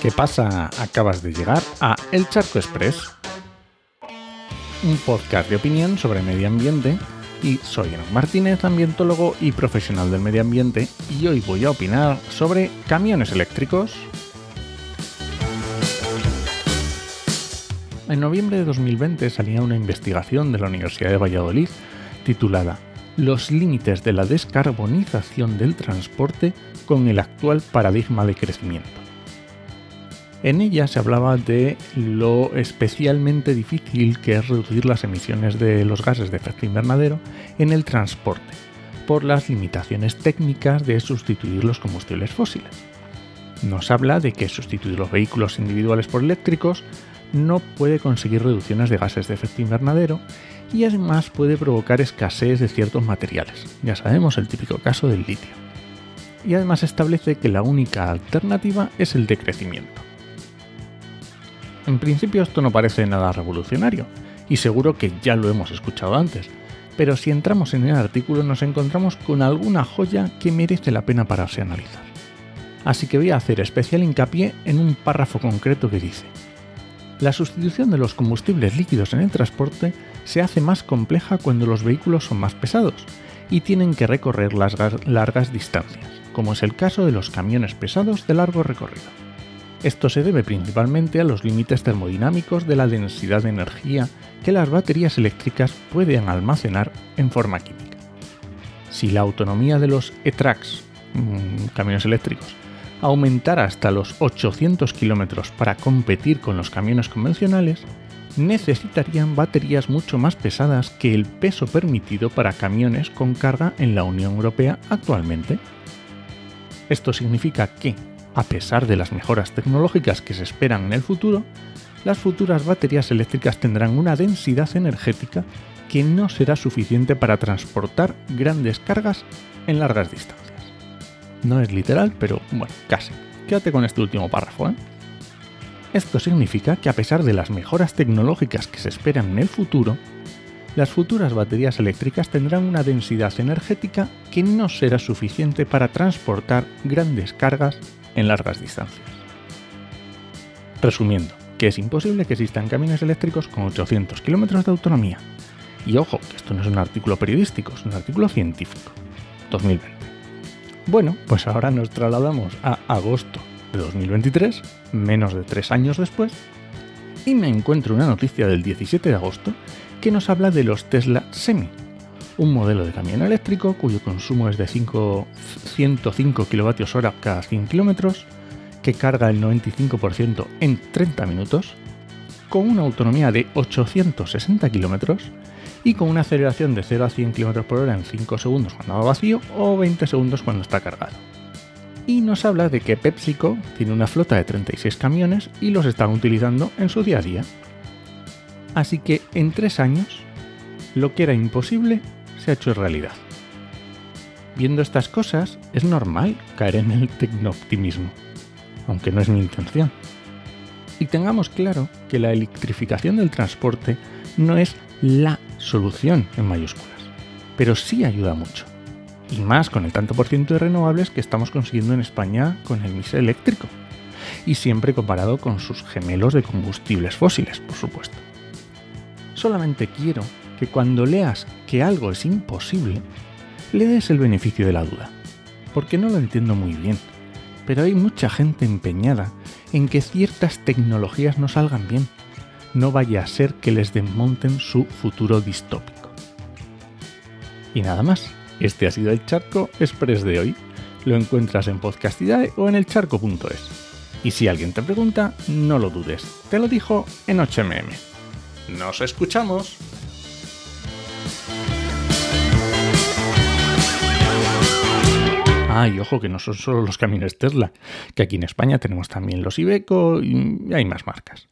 ¿Qué pasa? Acabas de llegar a El Charco Express, un podcast de opinión sobre medio ambiente y soy Enoch Martínez, ambientólogo y profesional del medio ambiente y hoy voy a opinar sobre camiones eléctricos. En noviembre de 2020 salía una investigación de la Universidad de Valladolid titulada Los límites de la descarbonización del transporte con el actual paradigma de crecimiento. En ella se hablaba de lo especialmente difícil que es reducir las emisiones de los gases de efecto invernadero en el transporte, por las limitaciones técnicas de sustituir los combustibles fósiles. Nos habla de que sustituir los vehículos individuales por eléctricos no puede conseguir reducciones de gases de efecto invernadero y además puede provocar escasez de ciertos materiales. Ya sabemos el típico caso del litio. Y además establece que la única alternativa es el decrecimiento. En principio esto no parece nada revolucionario, y seguro que ya lo hemos escuchado antes, pero si entramos en el artículo nos encontramos con alguna joya que merece la pena pararse a analizar. Así que voy a hacer especial hincapié en un párrafo concreto que dice, la sustitución de los combustibles líquidos en el transporte se hace más compleja cuando los vehículos son más pesados y tienen que recorrer las largas distancias, como es el caso de los camiones pesados de largo recorrido. Esto se debe principalmente a los límites termodinámicos de la densidad de energía que las baterías eléctricas pueden almacenar en forma química. Si la autonomía de los e-tracks, mm, camiones eléctricos, aumentara hasta los 800 km para competir con los camiones convencionales, necesitarían baterías mucho más pesadas que el peso permitido para camiones con carga en la Unión Europea actualmente. Esto significa que, a pesar de las mejoras tecnológicas que se esperan en el futuro, las futuras baterías eléctricas tendrán una densidad energética que no será suficiente para transportar grandes cargas en largas distancias. No es literal, pero bueno, casi. Quédate con este último párrafo. ¿eh? Esto significa que a pesar de las mejoras tecnológicas que se esperan en el futuro, las futuras baterías eléctricas tendrán una densidad energética que no será suficiente para transportar grandes cargas en largas distancias. Resumiendo, que es imposible que existan camiones eléctricos con 800 kilómetros de autonomía. Y ojo, que esto no es un artículo periodístico, es un artículo científico. 2020. Bueno, pues ahora nos trasladamos a agosto de 2023, menos de tres años después, y me encuentro una noticia del 17 de agosto que nos habla de los Tesla Semi, un modelo de camión eléctrico cuyo consumo es de 5, 105 kWh cada 100 km, que carga el 95% en 30 minutos, con una autonomía de 860 km y con una aceleración de 0 a 100 km por hora en 5 segundos cuando va vacío o 20 segundos cuando está cargado. Y nos habla de que PepsiCo tiene una flota de 36 camiones y los están utilizando en su día a día. Así que en 3 años, lo que era imposible se ha hecho realidad. Viendo estas cosas, es normal caer en el tecnooptimismo, aunque no es mi intención. Y tengamos claro que la electrificación del transporte no es la solución en mayúsculas, pero sí ayuda mucho. Y más con el tanto por ciento de renovables que estamos consiguiendo en España con el mix eléctrico. Y siempre comparado con sus gemelos de combustibles fósiles, por supuesto. Solamente quiero que cuando leas que algo es imposible, le des el beneficio de la duda. Porque no lo entiendo muy bien, pero hay mucha gente empeñada en que ciertas tecnologías no salgan bien. No vaya a ser que les desmonten su futuro distópico. Y nada más, este ha sido el Charco Express de hoy. Lo encuentras en Podcastidae o en elcharco.es. Y si alguien te pregunta, no lo dudes, te lo dijo en 8mm. ¡Nos escuchamos! Ah, y ojo que no son solo los camiones Tesla, que aquí en España tenemos también los Ibeco y hay más marcas.